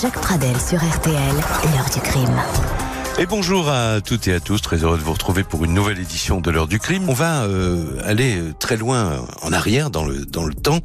Jacques Pradel sur RTL, l'heure du crime. Et bonjour à toutes et à tous, très heureux de vous retrouver pour une nouvelle édition de l'heure du crime. On va euh, aller très loin en arrière dans le dans le temps.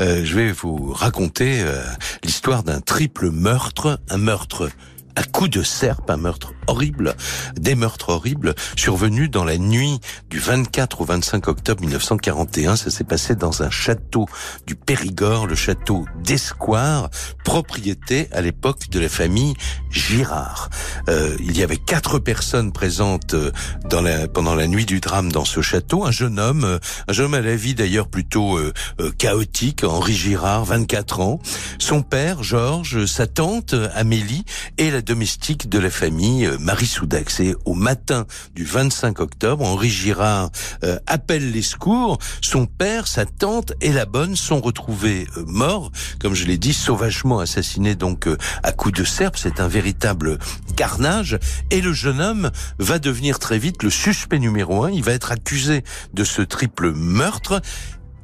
Euh, je vais vous raconter euh, l'histoire d'un triple meurtre, un meurtre à coup de serpe, un meurtre horrible, des meurtres horribles survenus dans la nuit du 24 au 25 octobre 1941. Ça s'est passé dans un château du Périgord, le château d'Escoire, propriété à l'époque de la famille Girard. Euh, il y avait quatre personnes présentes euh, dans la, pendant la nuit du drame dans ce château. Un jeune homme, euh, un jeune homme à la vie d'ailleurs plutôt euh, chaotique, Henri Girard, 24 ans. Son père, Georges, sa tante, Amélie, et la domestique de la famille, euh, Marie Soudax. Et au matin du 25 octobre, Henri Girard euh, appelle les secours. Son père, sa tante et la bonne sont retrouvés euh, morts, comme je l'ai dit, sauvagement assassinés donc à coups de serpe. C'est un véritable carnage. Et le jeune homme va devenir très vite le suspect numéro un. Il va être accusé de ce triple meurtre.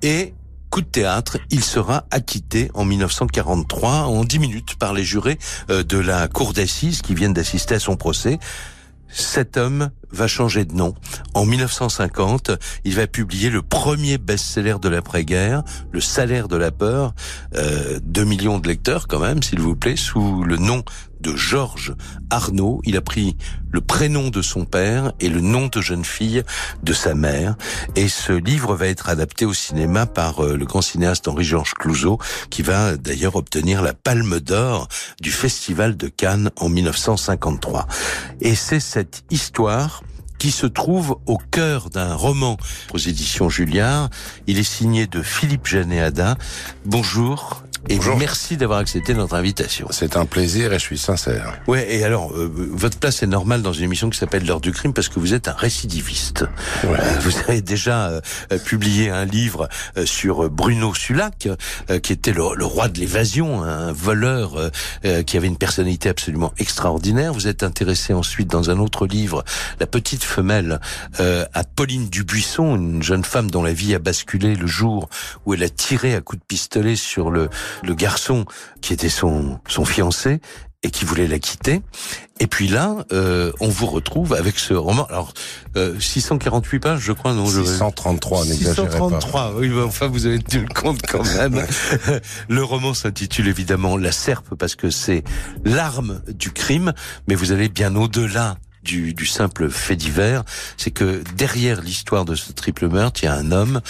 Et coup de théâtre, il sera acquitté en 1943 en 10 minutes par les jurés euh, de la cour d'assises qui viennent d'assister à son procès. Cet homme va changer de nom. En 1950, il va publier le premier best-seller de l'après-guerre, Le salaire de la peur, euh, 2 millions de lecteurs quand même, s'il vous plaît, sous le nom de Georges Arnaud. Il a pris le prénom de son père et le nom de jeune fille de sa mère. Et ce livre va être adapté au cinéma par euh, le grand cinéaste Henri-Georges Clouzot, qui va d'ailleurs obtenir la Palme d'Or du Festival de Cannes en 1953. Et c'est cette histoire qui se trouve au cœur d'un roman aux éditions Julliard. Il est signé de Philippe Janéada. Bonjour et merci d'avoir accepté notre invitation. C'est un plaisir et je suis sincère. Ouais, et alors, euh, votre place est normale dans une émission qui s'appelle L'heure du crime parce que vous êtes un récidiviste. Ouais. Euh, vous avez déjà euh, publié un livre euh, sur Bruno Sulac, euh, qui était le, le roi de l'évasion, un voleur qui avait une personnalité absolument extraordinaire. Vous êtes intéressé ensuite dans un autre livre, La petite femelle, à Pauline Dubuisson, une jeune femme dont la vie a basculé le jour où elle a tiré à coups de pistolet sur le le garçon qui était son, son fiancé et qui voulait la quitter. Et puis là, euh, on vous retrouve avec ce roman. Alors, euh, 648 pages, je crois, non 633, n'exagérez pas. 633, oui, mais enfin, vous avez tenu le compte quand même. le roman s'intitule évidemment La Serpe, parce que c'est l'arme du crime, mais vous allez bien au-delà du, du, simple fait divers, c'est que derrière l'histoire de ce triple meurtre, il y a un homme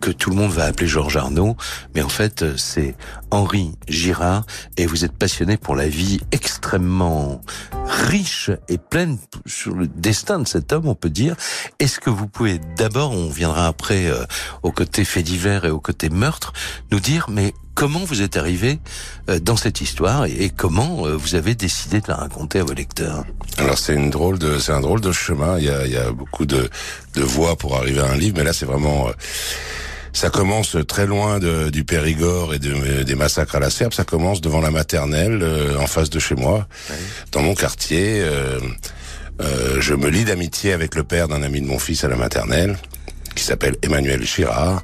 que tout le monde va appeler Georges Arnaud, mais en fait c'est Henri Girard et vous êtes passionné pour la vie extrêmement riche et pleine sur le destin de cet homme, on peut dire. Est-ce que vous pouvez d'abord, on viendra après euh, au côté fait divers et au côté meurtre, nous dire mais comment vous êtes arrivé euh, dans cette histoire et, comment euh, vous avez décidé de la raconter à vos lecteurs? Alors c'est une drôle de c'est un drôle de chemin. Il y a, il y a beaucoup de, de voies pour arriver à un livre, mais là c'est vraiment ça commence très loin de, du Périgord et de, des massacres à la serbe. Ça commence devant la maternelle, euh, en face de chez moi, oui. dans mon quartier. Euh, euh, je me lie d'amitié avec le père d'un ami de mon fils à la maternelle, qui s'appelle Emmanuel Chirard.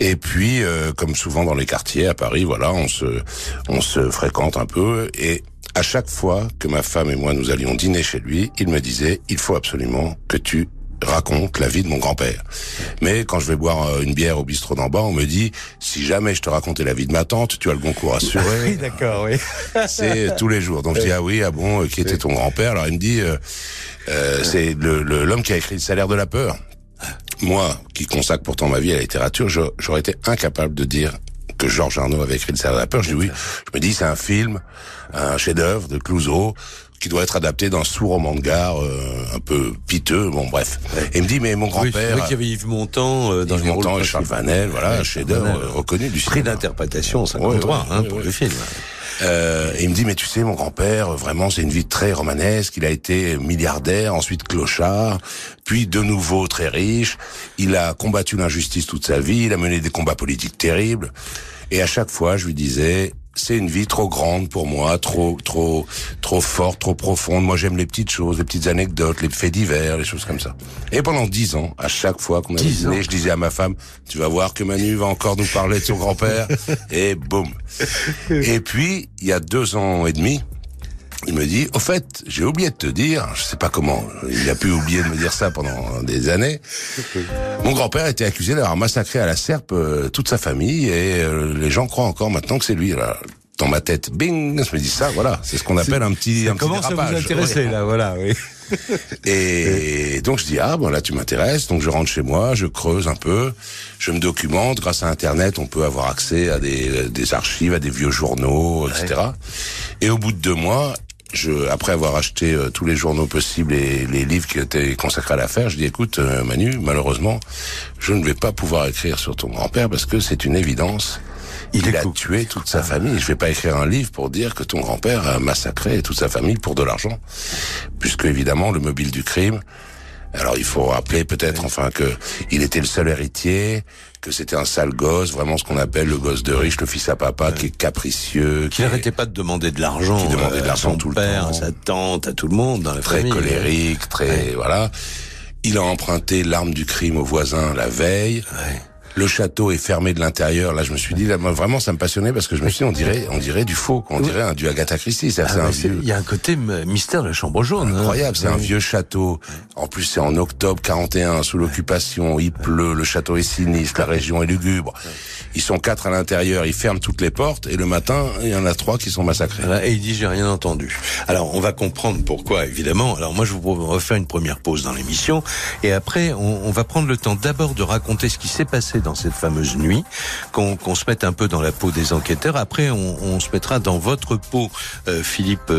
Et puis, euh, comme souvent dans les quartiers à Paris, voilà, on se, on se fréquente un peu. Et à chaque fois que ma femme et moi nous allions dîner chez lui, il me disait il faut absolument que tu raconte la vie de mon grand-père. Mais quand je vais boire euh, une bière au bistrot d'en bas, on me dit si jamais je te racontais la vie de ma tante, tu as le bon cours assuré. oui, d'accord, oui. c'est tous les jours. Donc je dis ah oui, ah bon, euh, qui était ton grand-père? Alors il me dit euh, euh, c'est l'homme le, le, qui a écrit le salaire de la peur. Moi, qui consacre pourtant ma vie à la littérature, j'aurais été incapable de dire que Georges Arnaud avait écrit le salaire de la peur. Je dis oui. Je me dis c'est un film, un chef-d'œuvre de Clouseau qui doit être adapté d'un sous-roman de gare euh, un peu piteux, bon bref. Et il me dit mais mon grand-père... Oui, qu'il y avait Yves Montand euh, dans Yves Montand et Charles Vanel, voilà, un chef-d'œuvre euh, reconnu du Prix d'interprétation 53 ouais, ouais, hein, pour le film. Euh, et il me dit mais tu sais mon grand-père vraiment c'est une vie très romanesque. Il a été milliardaire ensuite clochard puis de nouveau très riche. Il a combattu l'injustice toute sa vie il a mené des combats politiques terribles. Et à chaque fois je lui disais c'est une vie trop grande pour moi, trop, trop, trop forte, trop profonde. Moi, j'aime les petites choses, les petites anecdotes, les faits divers, les choses comme ça. Et pendant dix ans, à chaque fois qu'on avait dîné, je disais à ma femme, tu vas voir que Manu va encore nous parler de son grand-père. et boum. Et puis, il y a deux ans et demi, il me dit, au fait, j'ai oublié de te dire, je sais pas comment, il a pu oublier de me dire ça pendant des années. Mon grand-père était accusé d'avoir massacré à la serpe euh, toute sa famille et euh, les gens croient encore maintenant que c'est lui. Là. Dans ma tête, bing, je me dis ça, voilà, c'est ce qu'on appelle un petit, un comment petit ça vous intéresser là, voilà, oui. Et donc je dis ah bon là tu m'intéresses donc je rentre chez moi je creuse un peu je me documente grâce à internet on peut avoir accès à des, des archives à des vieux journaux etc et au bout de deux mois je, après avoir acheté euh, tous les journaux possibles et les livres qui étaient consacrés à l'affaire, je dis écoute euh, Manu, malheureusement, je ne vais pas pouvoir écrire sur ton grand-père parce que c'est une évidence. Il, a tué toute sa famille. Je vais pas écrire un livre pour dire que ton grand-père a massacré toute sa famille pour de l'argent, puisque évidemment le mobile du crime. Alors il faut rappeler peut-être enfin que il était le seul héritier, que c'était un sale gosse, vraiment ce qu'on appelle le gosse de riche, le fils à papa, qui est capricieux. Qui n'arrêtait pas de demander de l'argent. Qui demandait de l'argent tout le père, temps. À sa tante, à tout le monde dans la très famille. colérique, très voilà. Il a emprunté l'arme du crime au voisin la veille. Ouais. Le château est fermé de l'intérieur. Là, je me suis dit, là, moi, vraiment, ça me passionnait parce que je me suis dit, on dirait, on dirait du faux, on dirait un du Agatha Christie. Ah, vieux. Il y a un côté mystère de la chambre jaune. hein. Incroyable, c'est un vieux château. En plus, c'est en octobre 41, sous l'occupation. Il pleut, le château est sinistre, la région est lugubre. Ils sont quatre à l'intérieur, ils ferment toutes les portes, et le matin, il y en a trois qui sont massacrés. Et il dit j'ai rien entendu. Alors on va comprendre pourquoi évidemment. Alors moi je vous refais une première pause dans l'émission et après on, on va prendre le temps d'abord de raconter ce qui s'est passé dans cette fameuse nuit, qu'on se mette un peu dans la peau des enquêteurs. Après on, on se mettra dans votre peau, euh, Philippe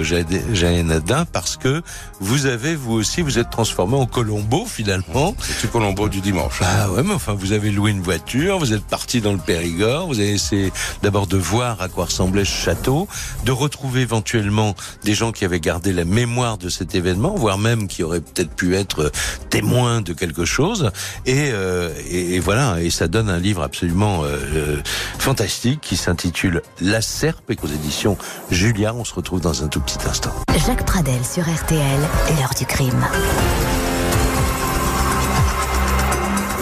Jaénadin, parce que vous avez vous aussi vous êtes transformé en Colombo finalement. C'est Colombo du dimanche. Ah ouais, mais enfin, vous avez loué une voiture, vous êtes parti dans le Périgord, vous avez essayé d'abord de voir à quoi ressemblait ce château, de retrouver éventuellement des gens qui avaient gardé la mémoire de cet événement, voire même qui auraient peut-être pu être euh, témoins de quelque chose. Et, euh, et, et voilà, et ça donne un livre absolument euh, euh, fantastique qui s'intitule La Serpe et qu'aux éditions Julia, on se retrouve dans un tout petit instant. Jacques Pradel sur RTL, l'heure du crime.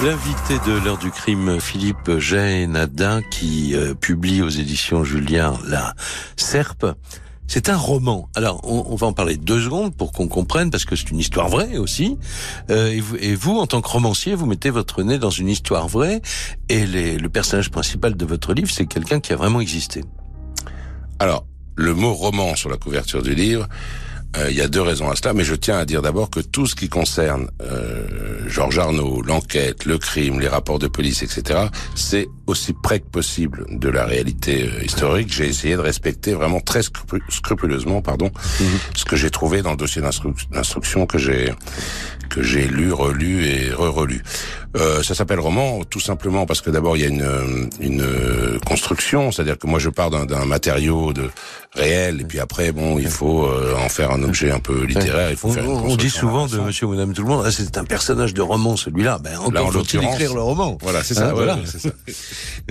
L'invité de l'heure du crime, Philippe Jaénadin, qui euh, publie aux éditions Julien La Serpe. C'est un roman. Alors, on, on va en parler deux secondes pour qu'on comprenne, parce que c'est une histoire vraie aussi. Euh, et, vous, en tant que romancier, vous mettez votre nez dans une histoire vraie, et les- le personnage principal de votre livre, c'est quelqu'un qui a vraiment existé. Alors, le mot roman sur la couverture du livre, euh, il y a deux raisons à cela, mais je tiens à dire d'abord que tout ce qui concerne euh, Georges Arnaud, l'enquête, le crime, les rapports de police, etc., c'est aussi près que possible de la réalité euh, historique. J'ai essayé de respecter vraiment très scrupu- scrupuleusement, pardon, ce que j'ai trouvé dans le dossier d'instru- d'instruction que j'ai que j'ai lu, relu et re-relu. Euh, ça s'appelle roman tout simplement parce que d'abord il y a une, une construction, c'est-à-dire que moi je pars d'un matériau de réel et puis après bon il faut euh, en faire un objet un peu littéraire. Il faut On, faire une on dit souvent de. Monsieur ou Madame Tout le Monde, ah, c'est un personnage de roman celui-là. Ben, encore en faut-il écrire le roman. Voilà, c'est ça. Hein, voilà. ça.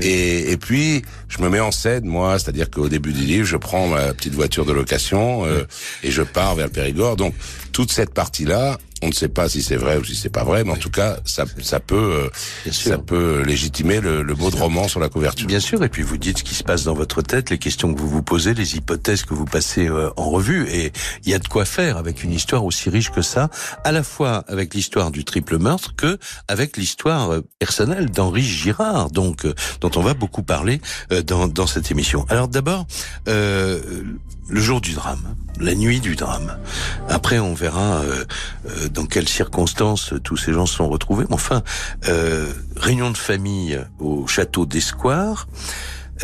Et, et puis, je me mets en scène, moi, c'est-à-dire qu'au début du livre, je prends ma petite voiture de location euh, et je pars vers le Périgord. Donc, toute cette partie-là, on ne sait pas si c'est vrai ou si c'est pas vrai, mais en tout cas, ça, ça peut, euh, ça peut légitimer le, le mot de roman sur la couverture. Bien sûr, et puis vous dites ce qui se passe dans votre tête, les questions que vous vous posez, les hypothèses que vous passez euh, en revue, et il y a de quoi faire avec une histoire aussi riche que ça, à la fois avec l'histoire du triple meurtre que avec l'histoire euh, personnelle d'Henri Girard, donc euh, dont on va beaucoup parler euh, dans, dans cette émission. Alors d'abord, euh, le jour du drame, la nuit du drame. Après, on verra euh, euh, dans quelles circonstances euh, tous ces gens sont retrouvés. Enfin, euh, réunion de famille au château d'Escoire.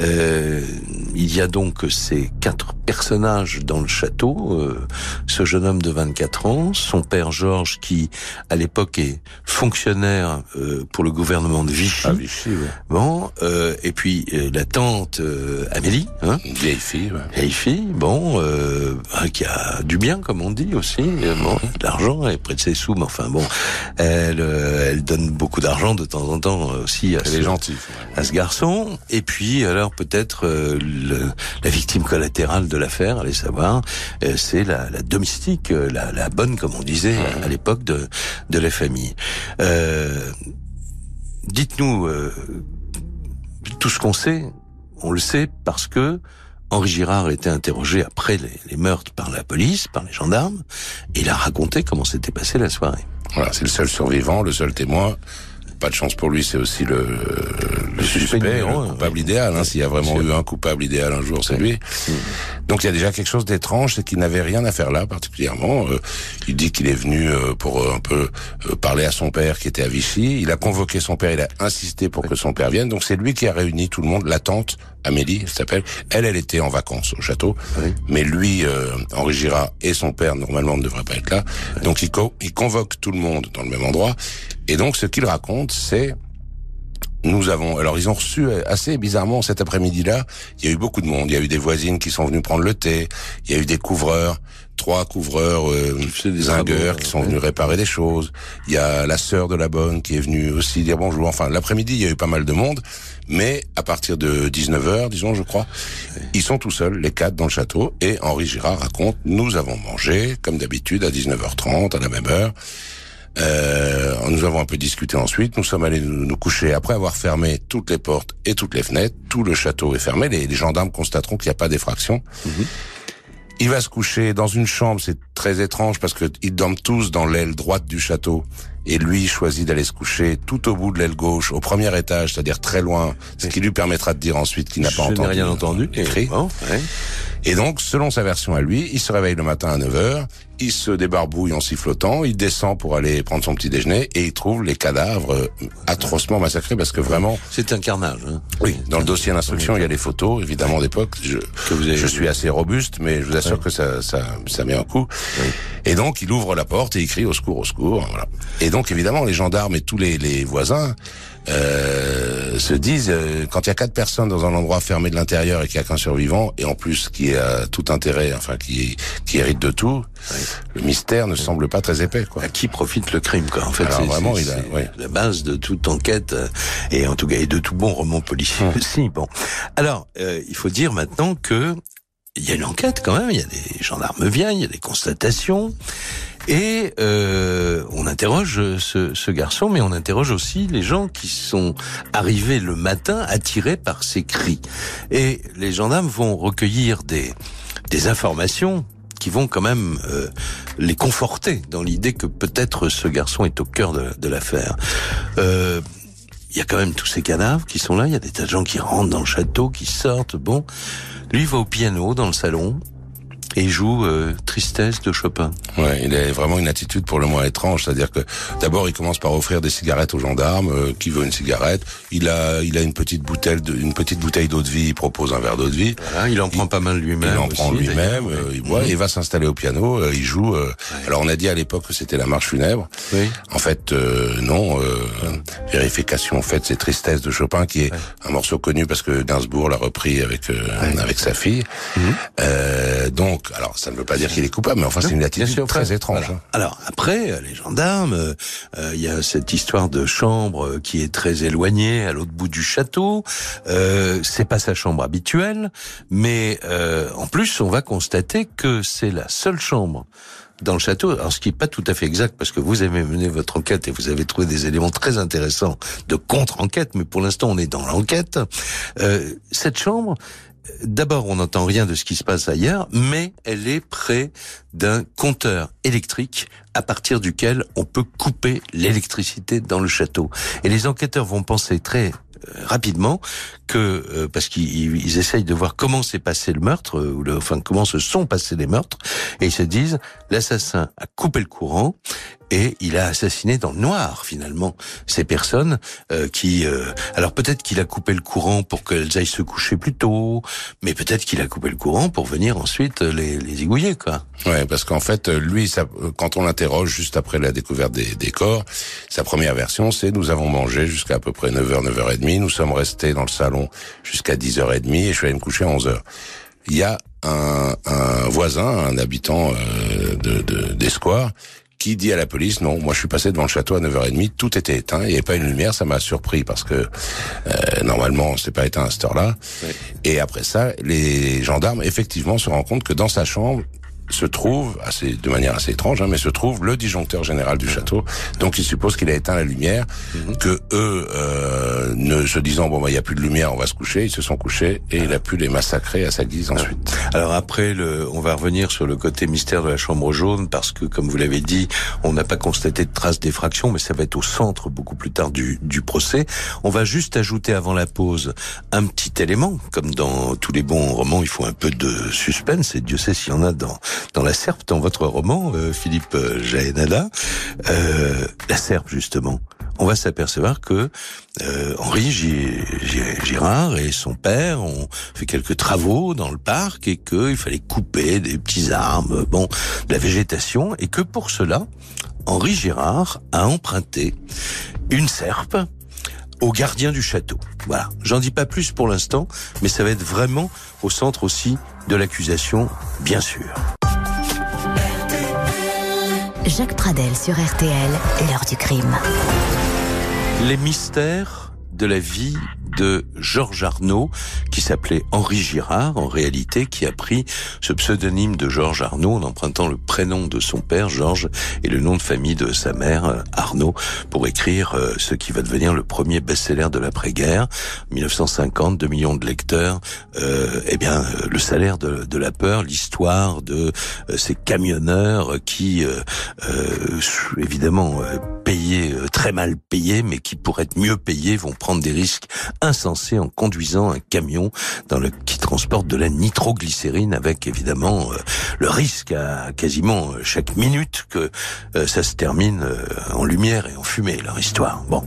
Euh, il y a donc ces quatre personnage dans le château, euh, ce jeune homme de 24 ans, son père Georges qui à l'époque est fonctionnaire euh, pour le gouvernement de Vichy. Ah, Vichy, ouais. Bon, euh, et puis euh, la tante euh, Amélie, hein, Une vieille fille, ouais. vieille fille, bon, euh, hein, qui a du bien comme on dit aussi, bon, de l'argent, elle prête ses sous, mais enfin bon, elle, euh, elle donne beaucoup d'argent de temps en temps aussi à Elle ce, est gentille. à ce garçon. Et puis alors peut-être euh, la victime collatérale de l'affaire, allez savoir, euh, c'est la, la domestique, euh, la, la bonne comme on disait à, à l'époque de, de la famille. Dites-nous tout ce qu'on sait. On le sait parce que Henri Girard a été interrogé après les, les meurtres par la police, par les gendarmes, et il a raconté comment s'était passée la soirée. Voilà, c'est le seul survivant, le seul témoin. Pas de chance pour lui, c'est aussi le, le suspect suspect, numéro le coupable idéal. Hein, S'il y a vraiment eu un coupable idéal un jour, c'est lui. Donc il y a déjà quelque chose d'étrange, c'est qu'il n'avait rien à faire là particulièrement. Euh, il dit qu'il est venu euh, pour euh, un peu euh, parler à son père qui était à Vichy. Il a convoqué son père, il a insisté pour que son père vienne. Donc c'est lui qui a réuni tout le monde. La tante, Amélie, elle s'appelle. Elle, elle était en vacances au château. Oui. Mais lui, euh, Henri Girard et son père, normalement, ne devraient pas être là. Donc il, co- il convoque tout le monde dans le même endroit. Et donc ce qu'il raconte, c'est nous avons, alors ils ont reçu euh, assez bizarrement cet après-midi-là. Il y a eu beaucoup de monde. Il y a eu des voisines qui sont venues prendre le thé. Il y a eu des couvreurs, trois couvreurs euh, zingueurs qui sont ouais. venus réparer des choses. Il y a la sœur de la bonne qui est venue aussi dire bonjour. Enfin, l'après-midi, il y a eu pas mal de monde. Mais à partir de 19h, disons, je crois, ils sont tout seuls, les quatre dans le château. Et Henri Girard raconte, nous avons mangé, comme d'habitude, à 19h30, à la même heure. Euh, nous avons un peu discuté ensuite. Nous sommes allés nous, nous coucher après avoir fermé toutes les portes et toutes les fenêtres. Tout le château est fermé. Les, les gendarmes constateront qu'il n'y a pas d'effraction. Il va se coucher dans une chambre. C'est très étrange parce que ils dorment tous dans l'aile droite du château. Et lui choisit d'aller se coucher tout au bout de l'aile gauche, au premier étage, c'est-à-dire très loin, ce qui lui permettra de dire ensuite qu'il n'a pas entendu. rien entendu. cris. Bon, ouais. Et donc, selon sa version à lui, il se réveille le matin à 9h, il se débarbouille en sifflotant, il descend pour aller prendre son petit déjeuner et il trouve les cadavres euh, atrocement massacrés parce que vraiment, C'est un carnage. Hein. oui, dans le dossier d'instruction, il y a les photos, évidemment, d'époque. Je, Que vous avez je suis assez robuste, mais je vous assure que ça, ça, ça met un coup. Et donc, il ouvre la porte et il crie au secours, au secours. Voilà. Et donc, évidemment, les gendarmes et tous les, les voisins euh, se disent, euh, quand il y a quatre personnes dans un endroit fermé de l'intérieur et qu'il n'y a qu'un survivant, et en plus qui a tout intérêt, enfin qui, qui hérite de tout, le mystère ne semble pas très épais. Quoi. À qui profite le crime, quoi. En fait, c'est vraiment, il a- ouais. la base de toute enquête euh, et en tout cas et de tout bon roman policier aussi. Bon, alors euh, il faut dire maintenant que il y a une enquête quand même. Il y a des gendarmes viennent, il y a des constatations. Et euh, on interroge ce, ce garçon, mais on interroge aussi les gens qui sont arrivés le matin attirés par ces cris. Et les gendarmes vont recueillir des, des informations qui vont quand même euh, les conforter dans l'idée que peut-être ce garçon est au cœur de, de l'affaire. Euh, il y a quand même tous ces cadavres qui sont là, il y a des tas de gens qui rentrent dans le château, qui sortent, bon. Lui va au piano dans le salon et il joue euh, Tristesse de Chopin. Ouais, il a vraiment une attitude pour le moins étrange, c'est-à-dire que d'abord il commence par offrir des cigarettes aux gendarmes, euh, qui veut une cigarette. Il a, il a une petite bouteille, de, une petite bouteille d'eau de vie. Il propose un verre d'eau de vie. Voilà, il en prend pas mal lui-même. Il en prend lui-même, euh, il boit, Mhm. il va s'installer au piano, euh, il joue. euh, Alors on a dit à l'époque que c'était la marche funèbre. Oui. En fait, euh, non. Euh, Vérification faite, c'est Tristesse de Chopin, qui est un morceau connu parce que Gainsbourg l'a repris avec euh, avec sa fille. Mhm. Euh, donc, alors ça ne veut pas dire qu'il est coupable, mais enfin c'est une attitude sûr, très étrange. voilà. hein. Alors après, euh, les gendarmes, euh, euh, il y a cette histoire de chambre qui est très éloignée, à l'autre bout du château. Euh, c'est pas sa chambre habituelle, mais euh, en plus, on va constater que c'est la seule chambre dans le château. Alors, ce qui est pas tout à fait exact, parce que vous avez mené votre enquête et vous avez trouvé des éléments très intéressants de contre-enquête, mais pour l'instant, on est dans l'enquête. Euh, cette chambre, D'abord, on n'entend rien de ce qui se passe ailleurs, mais elle est près d'un compteur électrique à partir duquel on peut couper l'électricité dans le château. Et les enquêteurs vont penser très euh, rapidement que euh, parce qu'ils ils essayent de voir comment s'est passé le meurtre euh, ou enfin comment se sont passés les meurtres et ils se disent l'assassin a coupé le courant et il a assassiné dans le noir finalement ces personnes euh, qui. Euh, alors peut-être qu'il a coupé le courant pour qu'elles aillent se coucher plus tôt, mais peut-être qu'il a coupé le courant pour venir ensuite les, les zigouiller quoi. Ouais, parce qu'en fait, lui, ça, quand on l'interroge juste après la découverte des, des corps, sa première version, c'est nous avons mangé jusqu'à à peu près 9h, 9h30, nous sommes restés dans le salon jusqu'à 10h30 et je suis allé me coucher à 11h. Il y a un, un voisin, un habitant euh, de, de, qui dit à la police non, moi je suis passé devant le château à 9h30, tout était éteint, il n'y avait pas une lumière, ça m'a surpris parce que euh, normalement c'est pas éteint à cette heure-là. Et après ça, les gendarmes effectivement se rendent compte que dans sa chambre, se trouve, assez, de manière assez étrange, hein, mais se trouve le disjoncteur général du château. Donc il suppose qu'il a éteint la lumière, mhm. que eux, euh, ne se disant bon bah il y a plus de lumière, on va se coucher, ils se sont couchés et il a pu les massacrer à sa guise ensuite. Alors après, le, on va revenir sur le côté mystère de la chambre jaune parce que comme vous l'avez dit, on n'a pas constaté de traces d'effraction, mais ça va être au centre beaucoup plus tard du, du procès. On va juste ajouter avant la pause un petit élément, comme dans tous les bons romans, il faut un peu de suspense et Dieu sait s'il y en a dans dans La Serpe, dans votre roman, euh, Philippe Jaénada, euh, La Serpe justement, on va s'apercevoir que euh, Henri Girard et son père ont fait quelques travaux dans le parc et qu'il fallait couper des petits arbres, bon, de la végétation, et que pour cela, Henri Girard a emprunté une serpe au gardien du château. Voilà, j'en dis pas plus pour l'instant, mais ça va être vraiment au centre aussi de l'accusation, bien sûr. Jacques Pradel sur RTL, l'heure du crime. Les mystères de la vie de Georges Arnaud, qui s'appelait Henri Girard, en réalité, qui a pris ce pseudonyme de Georges Arnaud en empruntant le prénom de son père, Georges, et le nom de famille de sa mère, euh, Arnaud, pour écrire euh, ce qui va devenir le premier best-seller de l'après-guerre. 1950, 2 millions de lecteurs. Euh, eh bien, euh, le salaire de, la peur, l'histoire de ces camionneurs qui, euh, évidemment, payés, très mal payés, mais qui, pour être mieux payés, vont prendre des risques insensé en conduisant un camion dans le qui transporte de la nitroglycérine avec évidemment euh, le risque à quasiment euh, chaque minute que euh, ça se termine en lumière et en fumée leur histoire. Bon.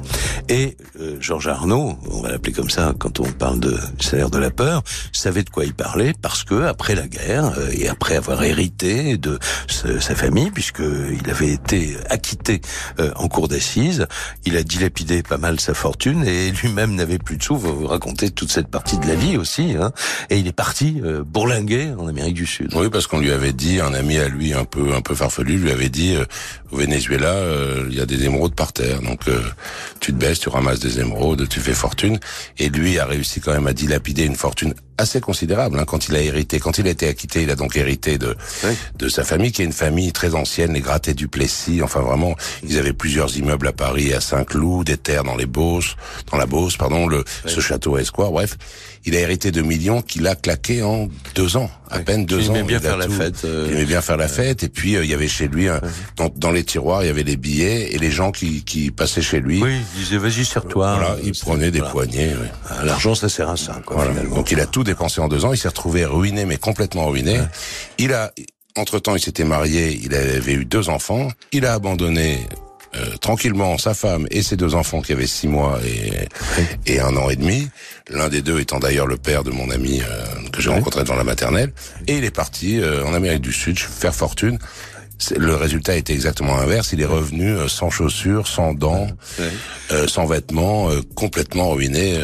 Et Georges Arnaud, on va l'appeler comme ça quand on parle de salaire de la peur, savait de quoi il parlait parce que après la guerre et après avoir hérité de sa famille puisque il avait été acquitté en cour d'assises, il a dilapidé pas mal sa fortune et lui-même n'avait plus de va vous raconter toute cette partie de la vie aussi. Hein. Et il est parti euh, bourlinguer en Amérique du Sud. Oui, parce qu'on lui avait dit, un ami à lui un peu un peu farfelu lui avait dit, euh, au Venezuela, euh, il y a des émeraudes par terre, donc euh, tu te baisses, tu ramasses des émeraudes, tu fais fortune. Et lui a réussi quand même à dilapider une fortune assez considérable hein, quand il a hérité. Quand il a été acquitté, il a donc hérité de de sa famille, qui est une famille très ancienne, les Grattés du Plessis. Enfin vraiment, ils avaient plusieurs immeubles à Paris, à Saint-Cloud, des terres dans les Beauce, dans la Beauce, pardon, le ce château à Esquire. Bref, il a hérité de millions qu'il a claqué en deux ans, à peine deux ans. il aimait bien faire la fête. Euh, il aimait bien faire la fête. Et puis euh, il y avait chez lui, dans, dans, les tiroirs, il y avait les billets et les gens qui, qui passaient chez lui. Oui, il disait vas-y serre-toi. Voilà, il prenait des poignées. Ah, l'argent, ça sert à ça. Quoi, Donc il a tout dépensé en deux ans. Il s'est retrouvé ruiné, mais complètement ruiné. Il a entre temps, il s'était marié, il avait eu deux enfants. Il a abandonné euh, tranquillement sa femme et ses deux enfants qui avaient six mois et, et un an et demi. L'un des deux étant d'ailleurs le père de mon ami euh, que j'ai rencontré dans la maternelle. Et il est parti euh, en Amérique du Sud faire fortune le résultat était exactement inverse. Il est revenu euh, sans chaussures, sans dents, euh, sans vêtements, euh, complètement ruiné.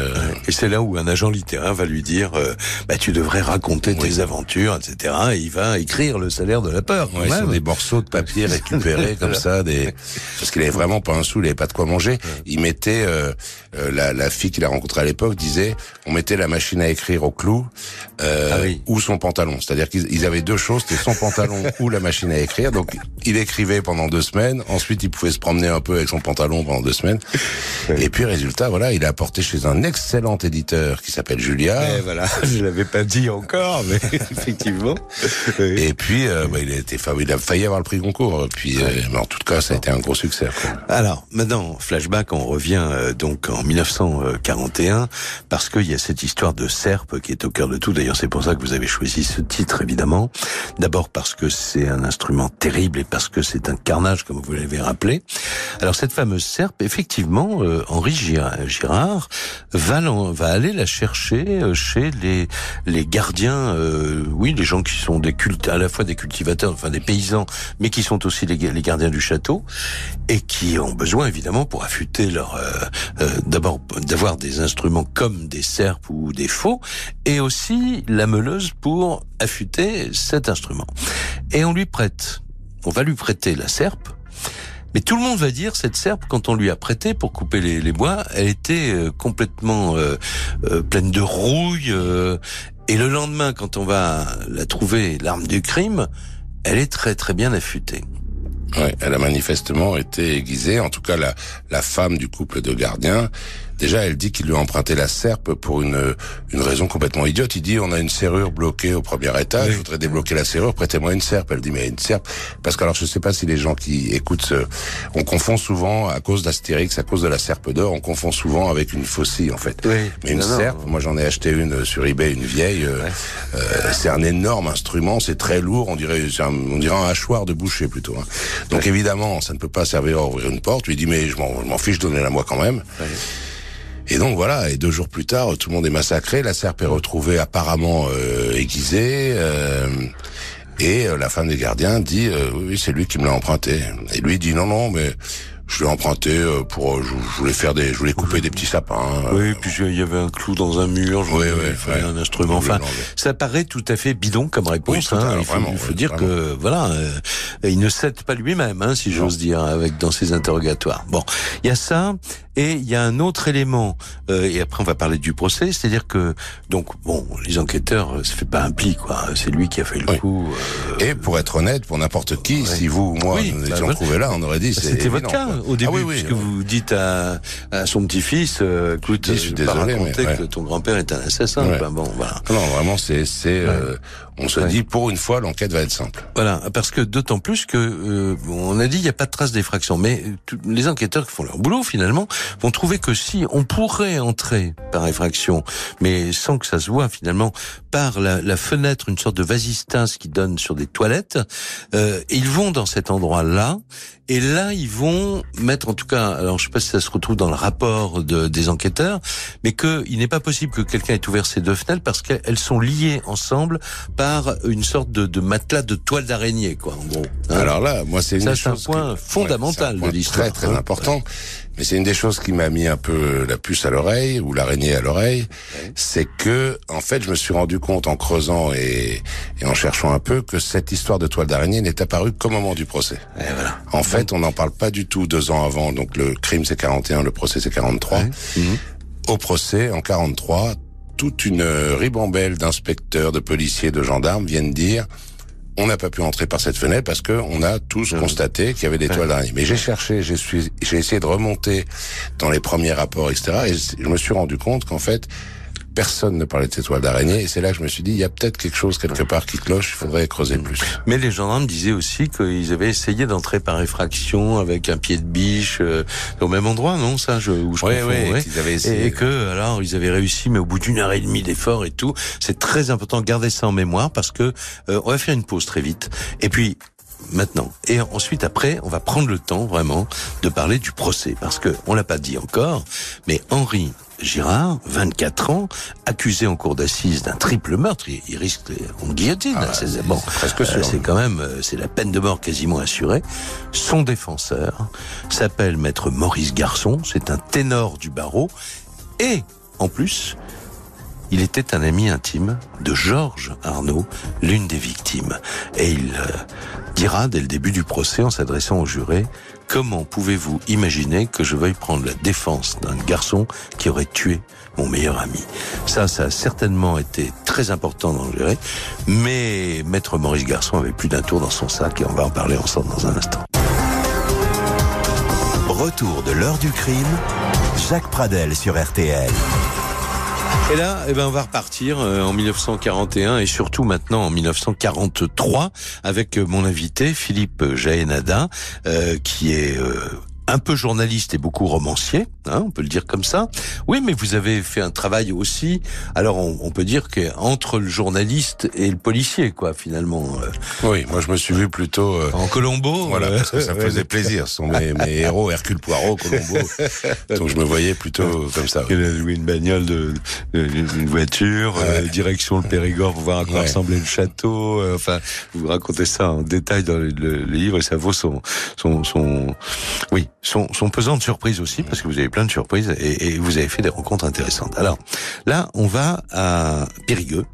Et c'est là où un agent littéraire va lui dire bah, tu devrais raconter tes aventures, etc. Et il va écrire le salaire de la peur. Ouais, sur des morceaux de papier récupérés comme ça, des... parce qu'il avait vraiment pas un sou, il avait pas de quoi manger. Il mettait la, la, fille qu'il a rencontrée à l'époque disait on mettait la machine à écrire au clou ah ou son pantalon. C'est-à-dire qu'ils avaient deux choses, c'était son pantalon ou la machine à écrire. Donc il écrivait pendant deux semaines. Ensuite, il pouvait se promener un peu avec son pantalon pendant deux semaines. Et puis, résultat, voilà, il a apporté chez un excellent éditeur qui s'appelle Julia. Et voilà, je l'avais pas dit encore, mais effectivement. Et puis, euh, bah, il a été, il a failli avoir le prix concours. Puis, euh, mais en tout cas, ça a été un gros succès. Alors, maintenant, flashback, on revient euh, donc en 1941 parce qu'il y a cette histoire de Serpe qui est au cœur de tout. D'ailleurs, c'est pour ça que vous avez choisi ce titre, évidemment. D'abord parce que c'est un instrument terrible et parce que c'est un carnage, comme vous l'avez rappelé. Alors cette fameuse serpe, effectivement, euh, Henri Girard va, va aller la chercher euh, chez les, les gardiens, euh, oui, les gens qui sont des cultes, à la fois des cultivateurs, enfin des paysans, mais qui sont aussi les, les gardiens du château et qui ont besoin évidemment pour affûter leur, d'abord d'avoir des instruments comme des serpes ou des faux, et aussi la meuleuse pour affûter cet instrument. Et on lui prête, on va lui prêter la serpe mais tout le monde va dire cette serpe, quand on lui a prêté pour couper les, bois, elle était euh, complètement euh, euh, pleine de rouille. et le lendemain, quand on va la trouver, l'arme du crime, elle est très très bien affûtée. Ouais, elle a manifestement été aiguisée. En tout cas, la, la femme du couple de gardiens Déjà, elle dit qu'il lui a emprunté la serpe pour une, une raison complètement idiote. Il dit, on a une serrure bloquée au premier étage, je voudrais débloquer la serrure, prêtez-moi une serpe. Elle dit, mais une serpe? Parce que alors, je sais pas si les gens qui écoutent, ce... on confond souvent, à cause d'Astérix, à cause de la serpe d'or, on confond souvent avec une faucille, en fait. Oui. Mais une serpe, moi j'en ai acheté une sur eBay, une vieille, euh, euh, c'est un énorme instrument, c'est très lourd, on dirait, on dirait un hachoir de boucher plutôt. Hein. Donc évidemment, ça ne peut pas servir à ouvrir une porte. Il dit, mais je m'en fiche, donnez-la moi quand même. Et donc voilà, et deux jours plus tard, tout le monde est massacré, la serpe est retrouvée apparemment euh, aiguisée, euh, et euh, la femme des gardiens dit oui c'est lui qui me l'a emprunté. Et lui dit non non mais je l'ai emprunté euh, pour, euh, je, voulais faire des, je voulais couper des petits sapins. Euh. Oui, puis il y avait un clou dans un mur, je voulais faire un instrument. Enfin, ça paraît tout à fait bidon comme réponse. hein. il faut, il faut dire que voilà, il ne cède pas lui-même, hein, si j'ose dire, avec dans ses interrogatoires. Bon, il y a ça. Et il y a un autre élément, et après on va parler du procès, c'est-à-dire que donc bon, les enquêteurs, ça fait pas un pli quoi, c'est lui qui a fait le coup. et pour être honnête, pour n'importe qui, si vous ou moi nous bah étions trouvés là, on aurait dit c'était votre cas au début, ah oui, puisque vous dites à, à son petit-fils, euh, écoute, je suis désolé, mais, que ton grand-père est un assassin. Ben bon, voilà. Non, vraiment, c'est, c'est, euh, on se dit pour une fois, l'enquête va être simple. Voilà, parce que d'autant plus que euh, on a dit il n'y a pas de trace d'effraction, mais les enquêteurs qui font leur boulot finalement vont trouver que si on pourrait entrer par effraction, mais sans que ça se voit finalement par la, la fenêtre, une sorte de vasistas qui donne sur des toilettes, euh, ils vont dans cet endroit-là et là, ils vont mettre, en tout cas, alors je sais pas si ça se retrouve dans le rapport de, des enquêteurs, mais qu'il n'est pas possible que quelqu'un ait ouvert ces deux fenêtres parce qu'elles sont liées ensemble par une sorte de, de matelas de toile d'araignée, quoi, en gros. Hein. alors là, moi, c'est une un point fondamental de l'histoire. Très, très hein. important. Mais c'est une des choses qui m'a mis un peu la puce à l'oreille ou l'araignée à l'oreille, c'est que en fait je me suis rendu compte en creusant et, et en cherchant un peu que cette histoire de toile d'araignée n'est apparue qu'au moment du procès. voilà. En fait, on n'en parle pas du tout deux ans avant. Donc le crime c'est 41, le procès c'est 43. Mhm. Au procès en 43, toute une ribambelle d'inspecteurs, de policiers, de gendarmes viennent dire on n'a pas pu entrer par cette fenêtre parce que on a tous mmh. constaté qu'il y avait des toiles d'araignée. Mais j'ai cherché, j'ai essayé de remonter dans les premiers rapports, etc. Et je me suis rendu compte qu'en fait, personne ne parlait de ces toiles d'araignée. Et c'est là que je me suis dit, il y a peut-être quelque chose quelque part qui cloche, il faudrait creuser mm. plus. Mais les gendarmes disaient aussi qu'ils avaient essayé d'entrer par effraction avec un pied de biche euh, au même endroit, non Ça, je, où je oui, oui, Ils avaient essayé. Et que, alors, ils avaient réussi, mais au bout d'une heure et demie d'effort et tout. C'est très important de garder ça en mémoire parce que euh, on va faire une pause très vite. Et puis, maintenant. Et ensuite, après, on va prendre le temps vraiment de parler du procès, parce que on l'a pas dit encore, mais Henri Girard, 24 ans, accusé en cour d'assises d'un triple meurtre. Il, risque une guillotine. Ah, c'est bon, euh, C'est quand même, euh, c'est la peine de mort quasiment assurée. Son défenseur s'appelle maître Maurice Garçon. C'est un ténor du barreau. Et, en plus, il était un ami intime de Georges Arnaud, l'une des victimes. Et il euh, dira dès le début du procès en s'adressant au juré Comment pouvez-vous imaginer que je veuille prendre la défense d'un garçon qui aurait tué mon meilleur ami? Ça, ça a certainement été très important dans le juré, mais Maître Maurice Garçon avait plus d'un tour dans son sac et on va en parler ensemble dans un instant. Retour de l'heure du crime, Jacques Pradel sur RTL. Et là, eh ben, on va repartir euh, en 1941 et surtout maintenant en 1943 avec euh, mon invité Philippe Jaénada, euh, qui est un peu journaliste et beaucoup romancier, hein, on peut le dire comme ça. Oui, mais vous avez fait un travail aussi. Alors, on, peut dire qu'entre le journaliste et le policier, quoi, finalement. Euh. Oui, moi je me suis vu plutôt euh, en Colombo. Voilà, parce que ça me faisait plaisir. Ce sont mes, héros, Hercule Poirot, Colombo. Donc je me voyais plutôt comme ça. Il a loué une bagnole, de, une voiture, euh, direction le Périgord pour voir à quoi ressemblait le château. enfin, vous racontez ça en détail dans le, livre et ça vaut son, son, son, oui, son, son pesant de surprise aussi parce que vous avez plein de surprises et, et vous avez fait des rencontres intéressantes. Alors là, on va à Périgueux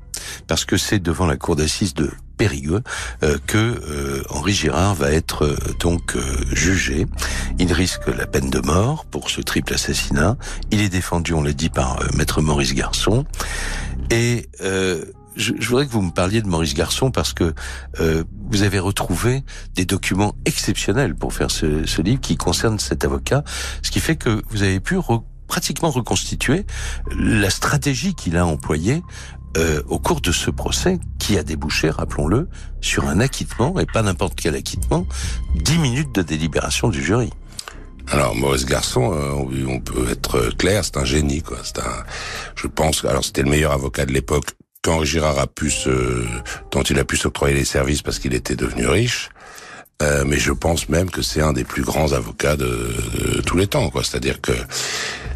parce que c'est devant la cour d'assises de Périgueux euh, que euh, Henri Girard va être euh, donc jugé. Il risque la peine de mort pour ce triple assassinat. Il est défendu, on l'a dit, par maître Maurice Garçon. Et je, je, voudrais que vous me parliez de Maurice Garçon parce que vous avez retrouvé des documents exceptionnels pour faire ce, ce, livre qui concerne cet avocat, ce qui fait que vous avez pu pratiquement reconstituer la stratégie qu'il a employée euh, au cours de ce procès qui a débouché, rappelons-le, sur un acquittement, et pas n'importe quel acquittement, dix minutes de délibération du jury. Alors Maurice Garçon, euh, on peut être clair, c'est un génie, quoi. C'est un, je pense, alors c'était le meilleur avocat de l'époque quand Girard a pu se, dont il a pu s'octroyer les services parce qu'il était devenu riche. Euh, mais je pense même que c'est un des plus grands avocats de, de tous les temps, quoi. C'est-à-dire que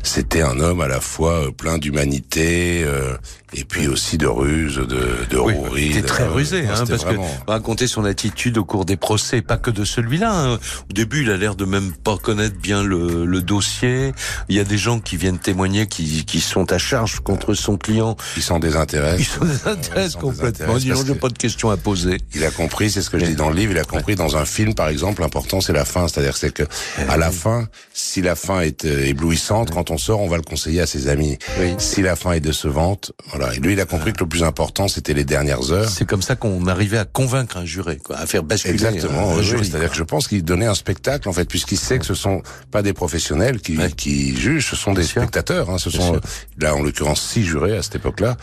c'était un homme à la fois euh, plein d'humanité euh, et puis aussi de ruse, de, de oui, Il était très rusé, hein, parce que raconter son attitude au cours des procès, pas que de celui-là. Hein. Au début, il a l'air de même pas connaître bien le, le, dossier. Il y a des gens qui viennent témoigner, qui, qui sont à charge contre son client. Ils s'en désintéressent. Ils s'en désintéressent complètement. Ils n'ont pas de questions à poser. Il a compris, c'est ce que je dis dans le livre. Il a compris dans un film, par exemple, l'important c'est la fin. C'est-à-dire c'est que à la fin, si la fin est euh, éblouissante, quand on sort, on va le conseiller à ses amis. Si la fin est décevante, voilà. Et lui, il a compris que le plus important, c'était les dernières heures. C'est comme ça qu'on arrivait à convaincre un juré, quoi, à faire basculer. Exactement. C'est-à-dire que je pense qu'il donnait un spectacle, en fait, puisqu'il sait que ce sont pas des professionnels qui, qui jugent, ce sont des spectateurs. Hein, ce sont là, en l'occurrence, six jurés à cette époque-là.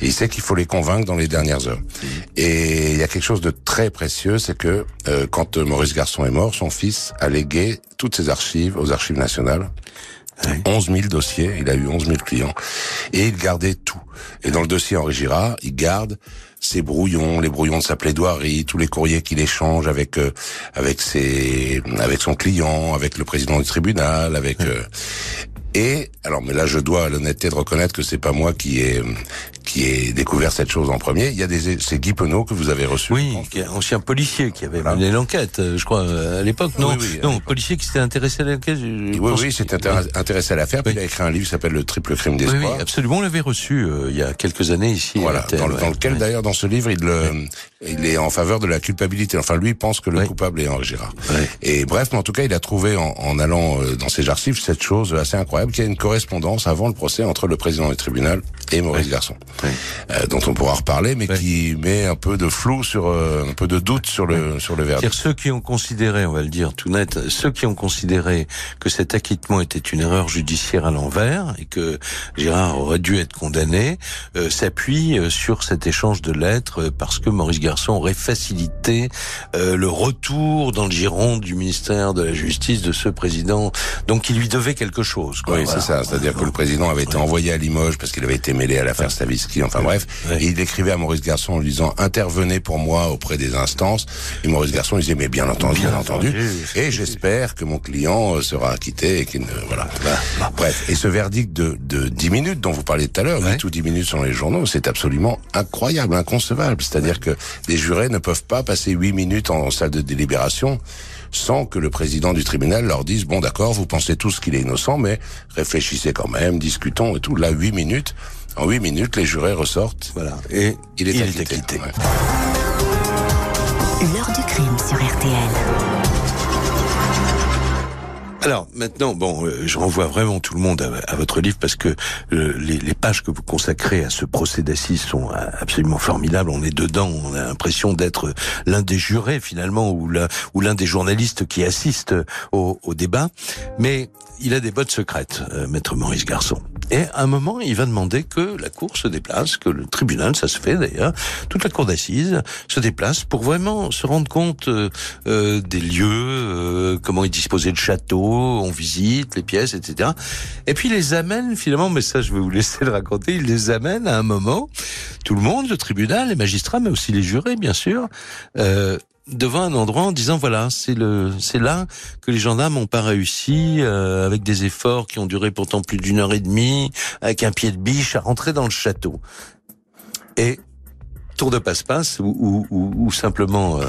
Et il sait qu'il faut les convaincre dans les dernières heures. Et il y a quelque chose de très précieux, c'est que euh, quand Maurice Garçon est mort, son fils a légué toutes ses archives aux archives nationales. 11 000 dossiers, il a eu 11 000 clients. Et il gardait tout. Et dans le dossier Henri Girard, il garde ses brouillons, les brouillons de sa plaidoirie, tous les courriers qu'il échange avec euh, avec ses avec son client, avec le président du tribunal, avec euh, et alors, mais là, je dois l'honnêteté de reconnaître que c'est pas moi qui ai qui ai découvert cette chose en premier. Il y a des c'est Guy Penaud que vous avez reçu. Oui, ancien policier qui avait mené l'enquête, euh, je crois à l'époque. Non, non, policier qui s'était intéressé à l'enquête. Oui, oui, s'était intéressé à l'affaire. Puis il a écrit un livre qui s'appelle Le triple crime d'espoir. Oui, absolument. On l'avait reçu euh, il y a quelques années ici. Voilà, dans, lequel d'ailleurs dans ce livre il le, il est en faveur de la culpabilité. Enfin, lui pense que le coupable est Henri Girard. Et bref, mais en tout cas, il a trouvé en, en allant euh, dans ses archives cette chose assez incroyable qu'il y a une correspondance avant le procès entre le président du tribunal et Maurice Garçon, euh, dont on pourra reparler, mais qui met un peu de flou sur, euh, un peu de doute sur le sur le verdict. Ceux qui ont considéré, on va le dire tout net, ceux qui ont considéré que cet acquittement était une erreur judiciaire à l'envers et que Gérard aurait dû être condamné, euh, s'appuient euh, sur cet échange de lettres parce que Maurice Garçon aurait facilité le retour dans le giron du ministère de la Justice de ce président, donc il lui devait quelque chose. Quoi. Oui, c'est ça. C'est-à-dire que le président avait été envoyé à Limoges parce qu'il avait été mêlé à l'affaire Stavisky. Enfin bref, et il écrivait à Maurice Garçon en lui disant intervenez pour moi auprès des instances. Et Maurice Garçon il disait mais bien entendu, bien, entendu. Et j'espère que mon client euh, sera acquitté et qu'il ne voilà. Bref. Et ce verdict de de 10 minutes dont vous parliez tout à l'heure, 8 ou 10 minutes sur les journaux, c'est absolument incroyable, inconcevable. C'est-à-dire que les jurés ne peuvent pas passer 8 minutes en salle de délibération sans que le président du tribunal leur dise bon d'accord, vous pensez tous qu'il est innocent, mais réfléchissez quand même, discutons et tout. Là, huit minutes. En huit minutes, les jurés ressortent. Voilà. Et il est acquitté. L'heure du crime sur RTL. Alors maintenant, bon, euh, je renvoie vraiment tout le monde à, votre livre parce que euh, les, les, pages que vous consacrez à ce procès d'assises sont euh, absolument formidables. On est dedans, on a l'impression d'être l'un des jurés finalement ou l'un des journalistes qui assistent au, au, débat. Mais il a des bottes secrètes, maître Maurice Garçon. Et à un moment, il va demander que la cour se déplace, que le tribunal, ça se fait d'ailleurs, toute la cour d'assises se déplace pour vraiment se rendre compte euh, euh des lieux, euh, comment ils disposaient de château, on visite les pièces, etc. Et puis il les amène finalement, mais ça je vais vous laisser le raconter, il les amène à un moment, tout le monde, le tribunal, les magistrats, mais aussi les jurés bien sûr, euh, devant un endroit en disant voilà c'est le c'est là que les gendarmes n'ont pas réussi euh, avec des efforts qui ont duré pourtant plus d'une heure et demie avec un pied de biche à rentrer dans le château. Et tour de passe-passe ou, ou, ou, simplement euh,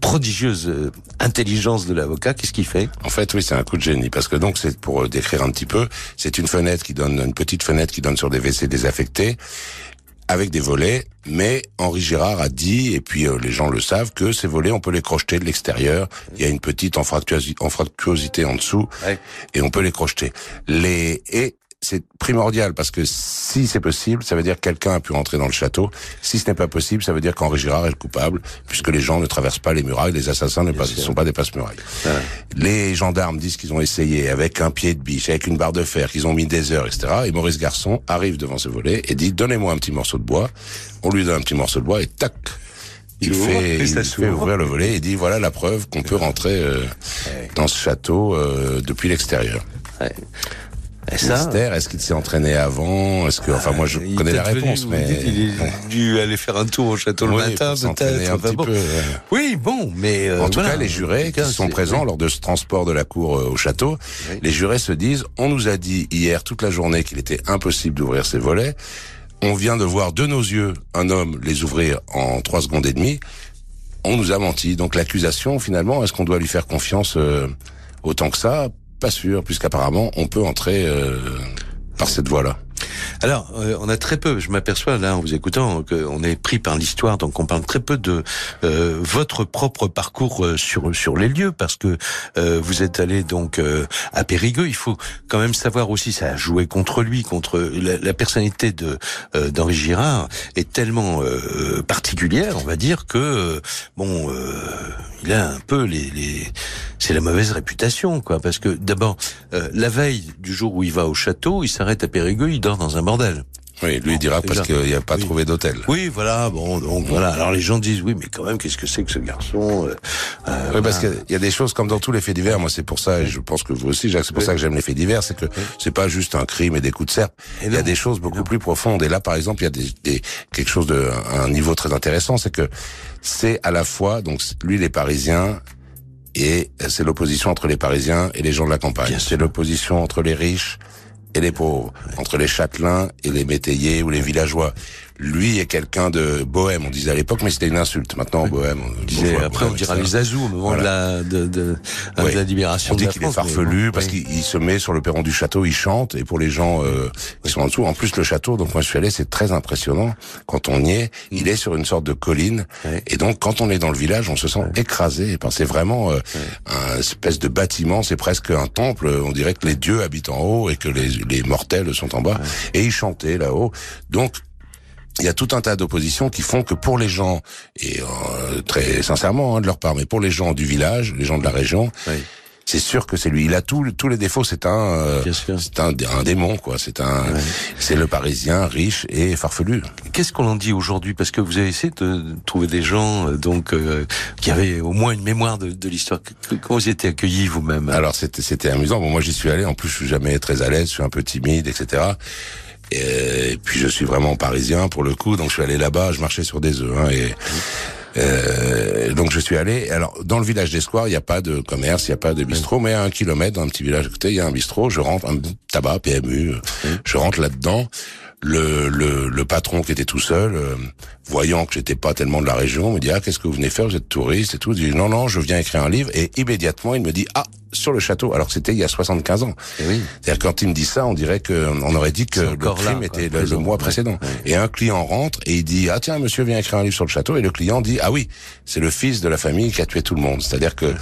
prodigieuse euh, intelligence de l'avocat, qu'est-ce qu'il fait? En fait, oui, c'est un coup de génie parce que donc c'est pour décrire un petit peu, c'est une fenêtre qui donne une petite fenêtre qui donne sur des WC désaffectés avec des volets, mais Henri Girard a dit, et puis euh, les gens le savent, que ces volets, on peut les crocheter de l'extérieur. Il y a une petite anfractuosité en dessous, et on peut les crocheter. Les et c'est primordial parce que si c'est possible, ça veut dire que quelqu'un a pu rentrer dans le château. Si ce n'est pas possible, ça veut dire qu'Henri Girard est le coupable, puisque les gens ne traversent pas les murailles, les assassins ne sont pas des passe-murailles. Les gendarmes disent qu'ils ont essayé avec un pied de biche, avec une barre de fer, qu'ils ont mis des heures, etc. Et Maurice Garçon arrive devant ce volet et dit donnez-moi un petit morceau de bois. On lui donne un petit morceau de bois et tac, il, fait, il fait ouvrir le volet et dit voilà la preuve qu'on peut rentrer euh, dans ce château euh, depuis l'extérieur. Et ça, est-ce qu'il s'est entraîné avant? Est-ce que, enfin, moi, je connais la réponse, mais il est dû aller faire un tour au château le matin, peut-être. Peu. Oui, bon, mais euh, en tout cas, les jurés qui sont présents lors de ce transport de la cour euh, au château, les jurés se disent on nous a dit hier toute la journée qu'il était impossible d'ouvrir ces volets. On vient de voir de nos yeux un homme les ouvrir en trois secondes et demie. On nous a menti. Donc l'accusation, finalement, est-ce qu'on doit lui faire confiance euh, autant que ça? Pas sûr, puisqu'apparemment, on peut entrer euh, par cette voie-là. Alors, euh, on a très peu, je m'aperçois là en vous écoutant, qu'on est pris par l'histoire, donc on parle très peu de euh, votre propre parcours euh, sur sur les lieux, parce que vous êtes allé donc à Périgueux. Il faut quand même savoir aussi, ça a joué contre lui, contre la, la personnalité de d'Henri Girard est tellement particulière, on va dire que bon, il a un peu les, c'est la mauvaise réputation, quoi, parce que d'abord la veille du jour où il va au château, il s'arrête à Périgueux, il dort dans un bordel. Oui, lui il dira parce qu'il n'a pas trouvé d'hôtel. Oui, voilà, bon, donc voilà. Alors les gens disent oui, mais quand même, qu'est-ce que c'est que ce garçon euh, euh Oui, parce qu'il y a des choses comme dans tous les faits divers. Moi, c'est pour ça, et je pense que vous aussi, Jacques, c'est pour ça que j'aime les faits divers, c'est que c'est pas juste un crime et des coups de serpe. Il y a des choses beaucoup plus profondes. Et là, par exemple, il y a des, des, quelque chose de un niveau très intéressant, c'est que c'est à la fois donc lui les Parisiens et c'est l'opposition entre les Parisiens et les gens de la campagne. C'est l'opposition entre les riches et les pauvres, entre les châtelains et les métayers ou les villageois. Lui est quelqu'un de bohème, on disait à l'époque, mais c'était une insulte. Maintenant, bohème, on disait, après, on dira les azous au moment de, la, de, de, la libération. On dit qu'il est farfelu parce qu'il se met sur le perron du château, il chante, et pour les gens euh, qui sont en dessous, en plus le château, donc moi je suis allé, c'est très impressionnant. Quand on y est, mm. il est sur une sorte de colline, et donc quand on est dans le village, on se sent écrasé. C'est vraiment euh, un espèce de bâtiment, c'est presque un temple. On dirait que les dieux habitent en haut et que les, les mortels sont en bas. Et il chantait là-haut. Donc il y a tout un tas d'oppositions qui font que pour les gens, et euh, très sincèrement hein, de leur part, mais pour les gens du village, les gens de la région, c'est sûr que c'est lui. Il a tous tous les défauts. C'est un, euh, c'est un, un, démon quoi. C'est un, c'est le Parisien riche et farfelu. Qu'est-ce qu'on en dit aujourd'hui? Parce que vous avez essayé de trouver des gens euh, donc qui avaient au moins une mémoire de, de l'histoire. Comment vous étiez accueillis vous-même? Alors c'était c'était amusant. Bon moi j'y suis allé. En plus je suis jamais très à l'aise. Je suis un peu timide, etc. Et, puis je suis vraiment parisien pour le coup, donc je suis allé là-bas, je marchais sur des œufs. Hein, et euh, donc je suis allé. Alors dans le village d'Escoir, il n'y a pas de commerce, il n'y a pas de bistrot, mais à un kilomètre, dans un petit village à côté, il y a un bistrot. Je rentre, un tabac PMU. Je rentre là-dedans. Le, le, le, patron qui était tout seul, euh, voyant que j'étais pas tellement de la région, me dit ah qu'est-ce que vous venez faire? Vous êtes touriste et tout. Je dis non non, je viens écrire un livre. Et immédiatement il me dit ah sur le château, alors que c'était il y a 75 ans. Eh oui. C'est-à-dire quand il me dit ça, on dirait que on aurait dit que le crime était le, mois précédent. Et un client rentre et il dit ah tiens monsieur vient écrire un livre sur le château et le client dit ah oui c'est le fils de la famille qui a tué tout le monde. C'est-à-dire que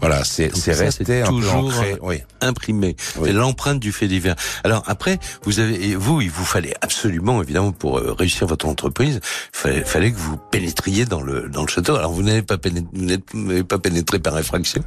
voilà c'est c'est resté un peu ancré, oui. imprimé. C'est l'empreinte du fait divers. Alors après vous avez vous il vous fallait absolument évidemment pour euh, réussir votre entreprise fallait, fallait que vous pénétriez dans le dans le château. Alors vous n'avez pas pénétré, vous n'avez pas pénétré par effraction.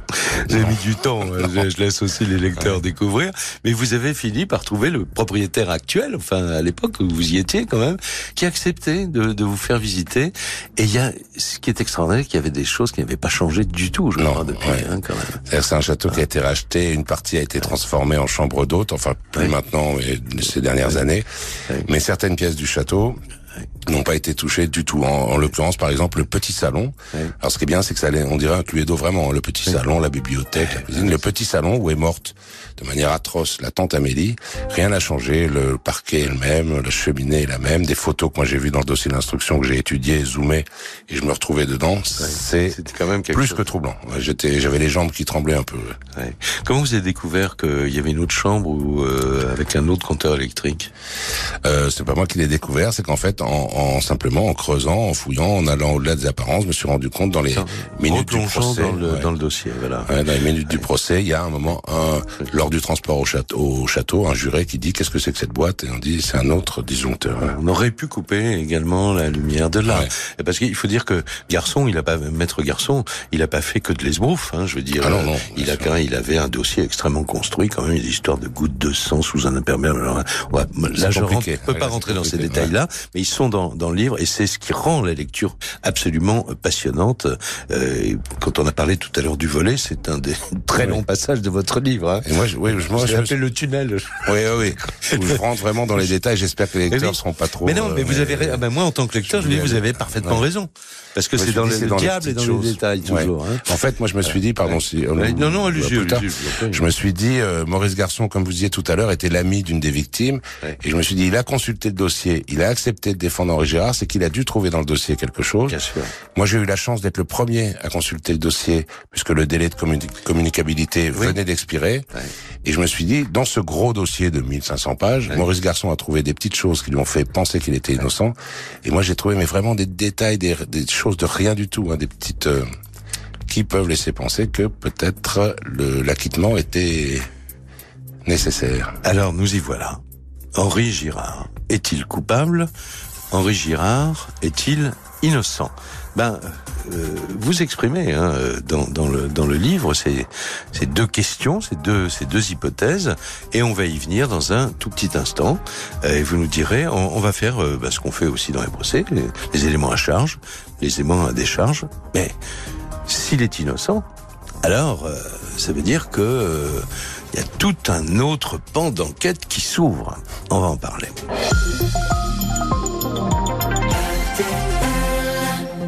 Vous avez mis du temps je, je, laisse aussi les lecteurs découvrir. Mais vous avez fini par trouver le propriétaire actuel, enfin à l'époque où vous y étiez quand même, qui acceptait de, de vous faire visiter. Et il y a ce qui est extraordinaire, qu'il y avait des choses qui n'avaient pas changé du tout, je Non, crois, depuis. ouais. hein, quand même. C'est un château qui a été racheté, une partie a été transformée en chambre d'hôte, enfin plus Ouais. maintenant, mais ces dernières années. Mais certaines pièces du château n'ont pas été touchées du tout. En, en l'occurrence, par exemple, le petit salon. Alors ce qui est bien, c'est que ça, on dirait un Cluedo vraiment. hein, Le petit salon, la bibliothèque, la cuisine. Le petit salon où est morte de manière atroce la tante Amélie. Rien n'a changé. Le parquet est le même, la cheminée est la même. Des photos que moi j'ai vues dans le dossier d'instruction que j'ai étudié, zoomé, et je me retrouvais dedans. C'est quand même quelque plus chose. que troublant. J'étais, j'avais les jambes qui tremblaient un peu. Comment vous avez découvert qu'il y avait une autre chambre ou euh, avec un autre compteur électrique? Euh, c'est pas moi qui l'ai découvert, c'est qu'en fait, en, en simplement en creusant, en fouillant, en allant au-delà des apparences, je me suis rendu compte dans les minutes du procès, dans le, ouais. dans le dossier, voilà. Ouais, dans les minutes du procès, il y a un moment, un, lors du transport au château, au château, un juré qui dit qu'est-ce que c'est que cette boîte? Et on dit c'est un autre disjoncteur. On aurait pu couper également la lumière de là, parce qu'il faut dire que Garçon, il a pas maître Garçon, il a pas fait que de l'esbrouf, hein, je veux dire. Ah non, non, il a quand il avait un dossier extrêmement construit, quand même, une histoire de gouttes de sang sous un imperméable. Alors, ouais, là, je rentre- peux pas rentrer dans ces détails-là, mais ils sont dans, dans le livre et c'est ce qui rend la lecture absolument euh, passionnante. Euh, quand on a parlé tout à l'heure du volet, c'est un des très Oui. longs passages de votre livre. Hein. Et moi, je, oui, je, moi, J'ai je, appelé le tunnel. oui, oui, oui. Je rentre vraiment dans les détails. J'espère que les lecteurs oui. seront pas trop. Mais non, euh, mais vous avez, ah ben moi en tant que lecteur, je, je dis vous avez parfaitement Ouais. raison, parce que c'est dans le, le dans les diable et dans choses. les détails Ouais. toujours. Hein. En fait, moi, je me suis dit, pardon, si. euh, non, non, euh, tard. allez-y, je me suis dit, euh, Maurice Garçon, comme vous disiez tout à l'heure, était l'ami d'une des victimes. Et je me suis dit, il a consulté le dossier, il a accepté de défendre Henri Gérard, c'est qu'il a dû trouver dans le dossier quelque chose. Bien sûr. Moi, j'ai eu la chance d'être le premier à consulter le dossier, puisque le délai de communi- communicabilité Oui. venait d'expirer. Et je me suis dit, dans ce gros dossier de 1500 pages. Maurice Garçon a trouvé des petites choses qui lui ont fait penser qu'il était innocent. Et moi, j'ai trouvé, mais vraiment des détails, des, des choses de rien du tout, hein, des petites... euh, qui peuvent laisser penser que peut-être l'acquittement était nécessaire. Alors nous y voilà. Henri Girard est-il coupable? Henri Girard est-il innocent? Ben, euh, vous exprimez hein, dans, dans le dans le livre ces, ces deux questions, ces deux ces deux hypothèses, et on va y venir dans un tout petit instant. Euh, Et vous nous direz, on, on va faire euh, ben, ce qu'on fait aussi dans les procès, les, les éléments à charge, les éléments à décharge. Mais s'il est innocent, alors euh, ça veut dire que euh, il y a tout un autre pan d'enquête qui s'ouvre. On va en parler.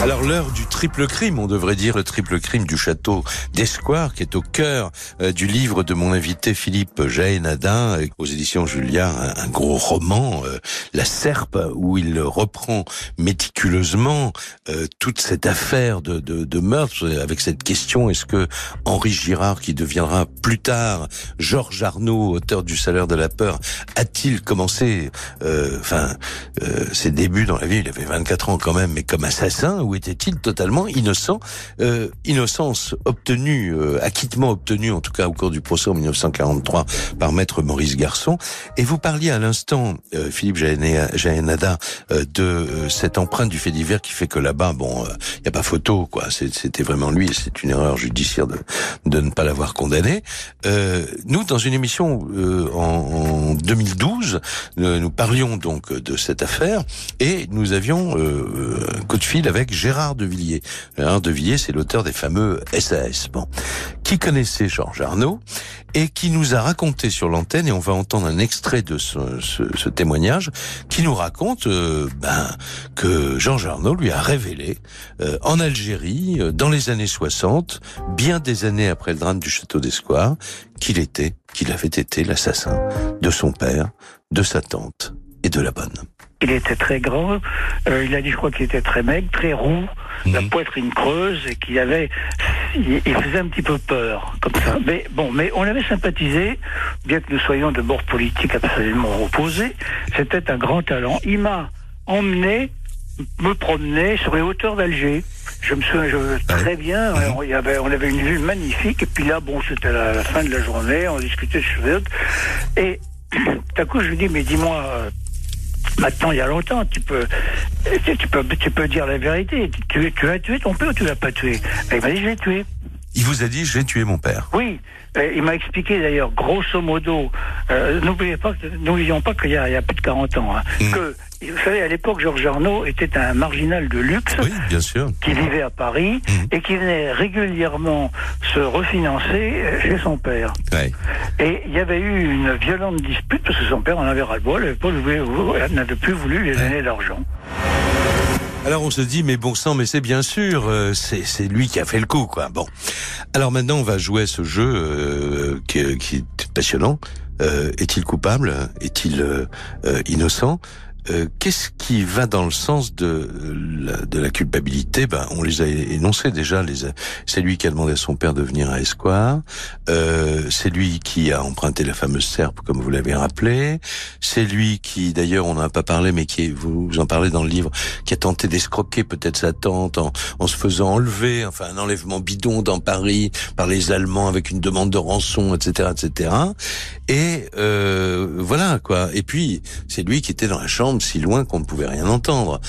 Alors l'heure du triple crime, on devrait dire le triple crime du château d'Escoir, qui est au cœur euh, du livre de mon invité Philippe Jaénadin, euh, aux éditions Julia, un, gros roman, euh, La Serpe, où il reprend méticuleusement toute cette affaire de, de, de meurtre, avec cette question, est-ce que Henri Girard, qui deviendra plus tard Georges Arnaud, auteur du Salaire de la peur, a-t-il commencé, enfin, ses débuts dans la vie, il avait 24 ans quand même, mais comme assassin, ou était-il totalement innocent euh, Innocence obtenue, euh, acquittement obtenu en tout cas au cours du procès en 1943 par maître Maurice Garçon. Et vous parliez à l'instant, euh, Philippe Jaénada, euh, de euh, cette empreinte du fait divers qui fait que là-bas, bon, il n'y a pas photo, quoi. C'était vraiment lui, c'est une erreur judiciaire de, de ne pas l'avoir condamné. Euh, nous, dans une émission euh, en, en 2012, euh, nous parlions donc de cette affaire et nous avions euh, un coup de fil avec Gérard de Villiers. Gérard de Villiers, c'est l'auteur des fameux SAS. Bon, qui connaissait Georges Arnaud et qui nous a raconté sur l'antenne, et on va entendre un extrait de ce témoignage, qui nous raconte euh, ben, que Georges Arnaud lui a révélé euh, en Algérie, euh, dans les années 60, bien des années après le drame du château d'Escoir, qu'il était, qu'il avait été l'assassin de son père, de sa tante et de la bonne. Il était très grand. euh, il a dit, je crois qu'il était très maigre, très roux, la Mhm. poitrine creuse et qu'il avait, il, il faisait un petit peu peur, comme ça. Mais bon, mais on avait sympathisé, bien que nous soyons de bords politiques absolument opposés. C'était un grand talent. Il m'a emmené me promener sur les hauteurs d'Alger. Je me souviens je- très bien, Mhm. on, y avait, on avait une vue magnifique, et puis là, bon, c'était la, la fin de la journée, on discutait de choses et tout à coup, je lui dis, mais dis-moi, Maintenant, il y a longtemps, tu peux, tu, peux, tu peux dire la vérité. Tu, tu as tué ton père ou tu l'as pas tué Il m'a dit, je l'ai tué. Il vous a dit, j'ai tué mon père. Oui, il m'a expliqué d'ailleurs, grosso modo, euh, n'oubliez pas, n'oublions pas qu'il y, a plus de 40 ans, hein, mm. que vous savez, à l'époque, Georges Arnaud était un marginal de luxe oui, bien sûr. qui vivait à Paris mm. et qui venait régulièrement se refinancer euh, chez son père. Et il y avait eu une violente dispute parce que son père en avait ras-le-bol, n'avait plus voulu lui donner l'argent. Alors on se dit, mais bon sang, mais c'est bien sûr, euh, c'est lui qui a fait le coup, quoi. Bon. Alors maintenant, on va jouer ce jeu euh, qui, qui, est passionnant. Euh, est-il coupable? Est-il innocent? Euh, qu'est-ce qui va dans le sens de la, de la culpabilité? Ben, On les a énoncés déjà. Les, c'est lui qui a demandé à son père de venir à Esquire. Euh, c'est lui qui a emprunté la fameuse serpe, comme vous l'avez rappelé. C'est lui qui, d'ailleurs, on n'en a pas parlé, mais qui, vous, vous en parlez dans le livre, qui a tenté d'escroquer peut-être sa tante en, en, se faisant enlever, enfin un enlèvement bidon dans Paris par les Allemands avec une demande de rançon, etc., etc. Et euh, voilà quoi. Et puis c'est lui qui était dans la chambre si loin qu'on ne pouvait rien entendre.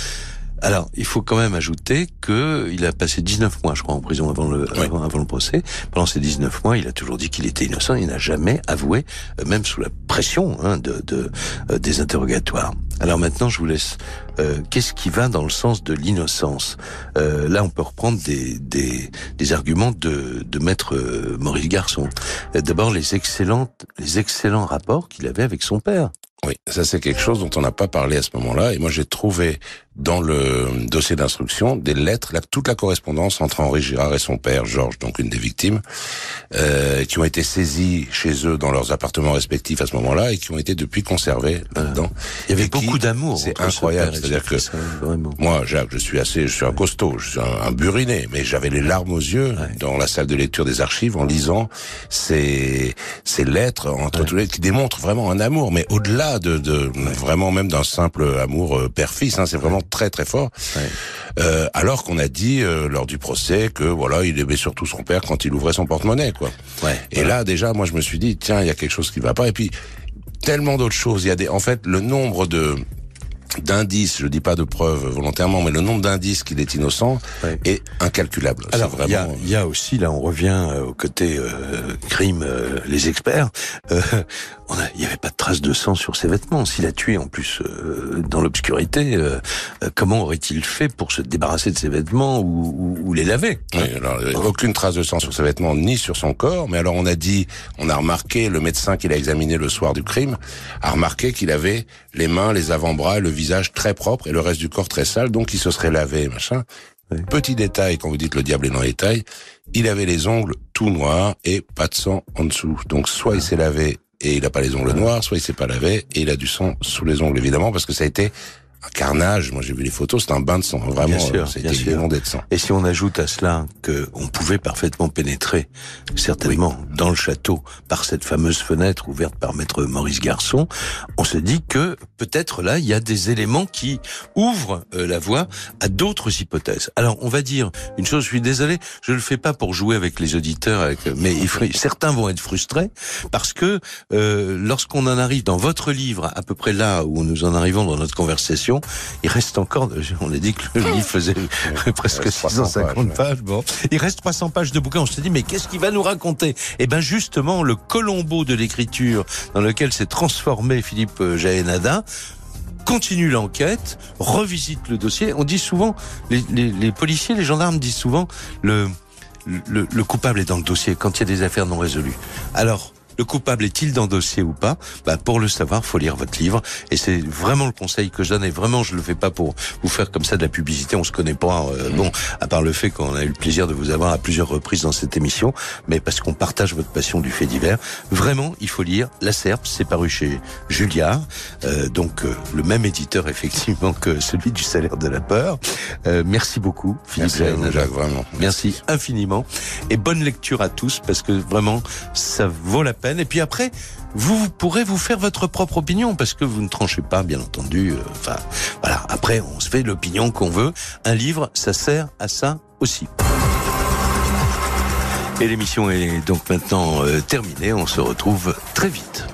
Alors, il faut quand même ajouter que il a passé 19 mois, je crois, en prison avant le, avant, le procès. Pendant ces 19 mois, il a toujours dit qu'il était innocent. Il n'a jamais avoué, euh, même sous la pression hein, de, de euh, des interrogatoires. Alors maintenant, je vous laisse. Euh, Qu'est-ce qui va dans le sens de l'innocence? Euh, Là, on peut reprendre des, des, des arguments de, de maître Maurice Garçon. D'abord, les excellentes, les excellents rapports qu'il avait avec son père. Oui, ça c'est quelque chose dont on n'a pas parlé à ce moment-là. Et moi j'ai trouvé dans le dossier d'instruction des lettres, toute la correspondance entre Henri Girard et son père, Georges, donc une des victimes, euh, qui ont été saisies chez eux dans leurs appartements respectifs à ce moment-là et qui ont été depuis conservées là-dedans. Il y avait beaucoup d'amour. C'est incroyable. C'est-à-dire que moi, Jacques, je suis assez, je suis un costaud, je suis un, buriné, mais j'avais les larmes aux yeux dans la salle de lecture des archives en lisant ces ces lettres entre tous les qui démontrent vraiment un amour, mais au-delà de, de vraiment même d'un simple amour euh, père-fils. Hein, c'est vraiment très très fort. Euh, alors qu'on a dit euh, lors du procès que voilà, il aimait surtout son père quand il ouvrait son porte-monnaie, quoi. Et là déjà, moi je me suis dit tiens, il y a quelque chose qui va pas. Et puis tellement d'autres choses. Il y a des, en fait, le nombre de d'indices, je dis pas de preuves volontairement, mais le nombre d'indices qu'il est innocent est incalculable. Alors il y, a, y, a, aussi là, on revient euh, au côté euh, crime, euh, les experts. il n'y avait pas de traces de sang sur ses vêtements. S'il a tué en plus dans l'obscurité, comment aurait-il fait pour se débarrasser de ses vêtements ou, ou, les laver oui, alors, Aucune trace de sang sur ses vêtements ni sur son corps. Mais alors on a dit, on a remarqué, le médecin qui l'a examiné le soir du crime a remarqué qu'il avait les mains, les avant-bras le visage très propre et le reste du corps très sale, donc il se serait lavé, machin. Petit détail, quand vous dites le diable est dans les tailles, il avait les ongles tout noirs et pas de sang en dessous. Donc soit il s'est lavé et il n'a pas les ongles noirs, soit il s'est pas lavé et il a du sang sous les ongles, évidemment, parce que ça a été un carnage. Moi, j'ai vu les photos, c'est un bain de sang. Vraiment, c'était inondé de sang. Et si on ajoute à cela que on pouvait parfaitement pénétrer, certainement, dans le château par cette fameuse fenêtre ouverte par maître Maurice Garçon, on se dit que peut-être là, il y a des éléments qui ouvrent euh, la voie à d'autres hypothèses. Alors, on va dire une chose. Je suis désolé, je le fais pas pour jouer avec les auditeurs, avec, mais certains vont être frustrés parce que euh, lorsqu'on en arrive dans votre livre, à peu près là où nous en arrivons dans notre conversation il reste encore, on a dit que le livre faisait presque 650 pages. Bon, il reste 300 pages de bouquin. On se dit, mais qu'est-ce qu'il va nous raconter? Eh ben, justement, le Colombo de l'écriture dans lequel s'est transformé Philippe euh, Jaénada continue l'enquête, revisite le dossier. On dit souvent, les, policiers, les gendarmes disent souvent, le, le, le, coupable est dans le dossier quand il y a des affaires non résolues. Alors, le coupable est-il dans le dossier ou pas? Bah, Pour le savoir, faut lire votre livre. Et c'est vraiment le conseil que je donne. Et vraiment, je le fais pas pour vous faire comme ça de la publicité. On se connaît pas. Euh, bon, à part le fait qu'on a eu le plaisir de vous avoir à plusieurs reprises dans cette émission, mais parce qu'on partage votre passion du fait divers. Vraiment, il faut lire La Serpe. C'est paru chez Julliard. Euh, donc, euh, le même éditeur, effectivement, que celui du salaire de la peur. Euh, merci beaucoup, Philippe merci Jacques, vraiment. Merci infiniment. Et bonne lecture à tous, parce que vraiment, ça vaut la peine et puis après, vous pourrez vous faire votre propre opinion parce que vous ne tranchez pas, bien entendu. Euh, enfin, voilà. Après, on se fait l'opinion qu'on veut. Un livre, ça sert à ça aussi. Et l'émission est donc maintenant euh, terminée. On se retrouve très vite.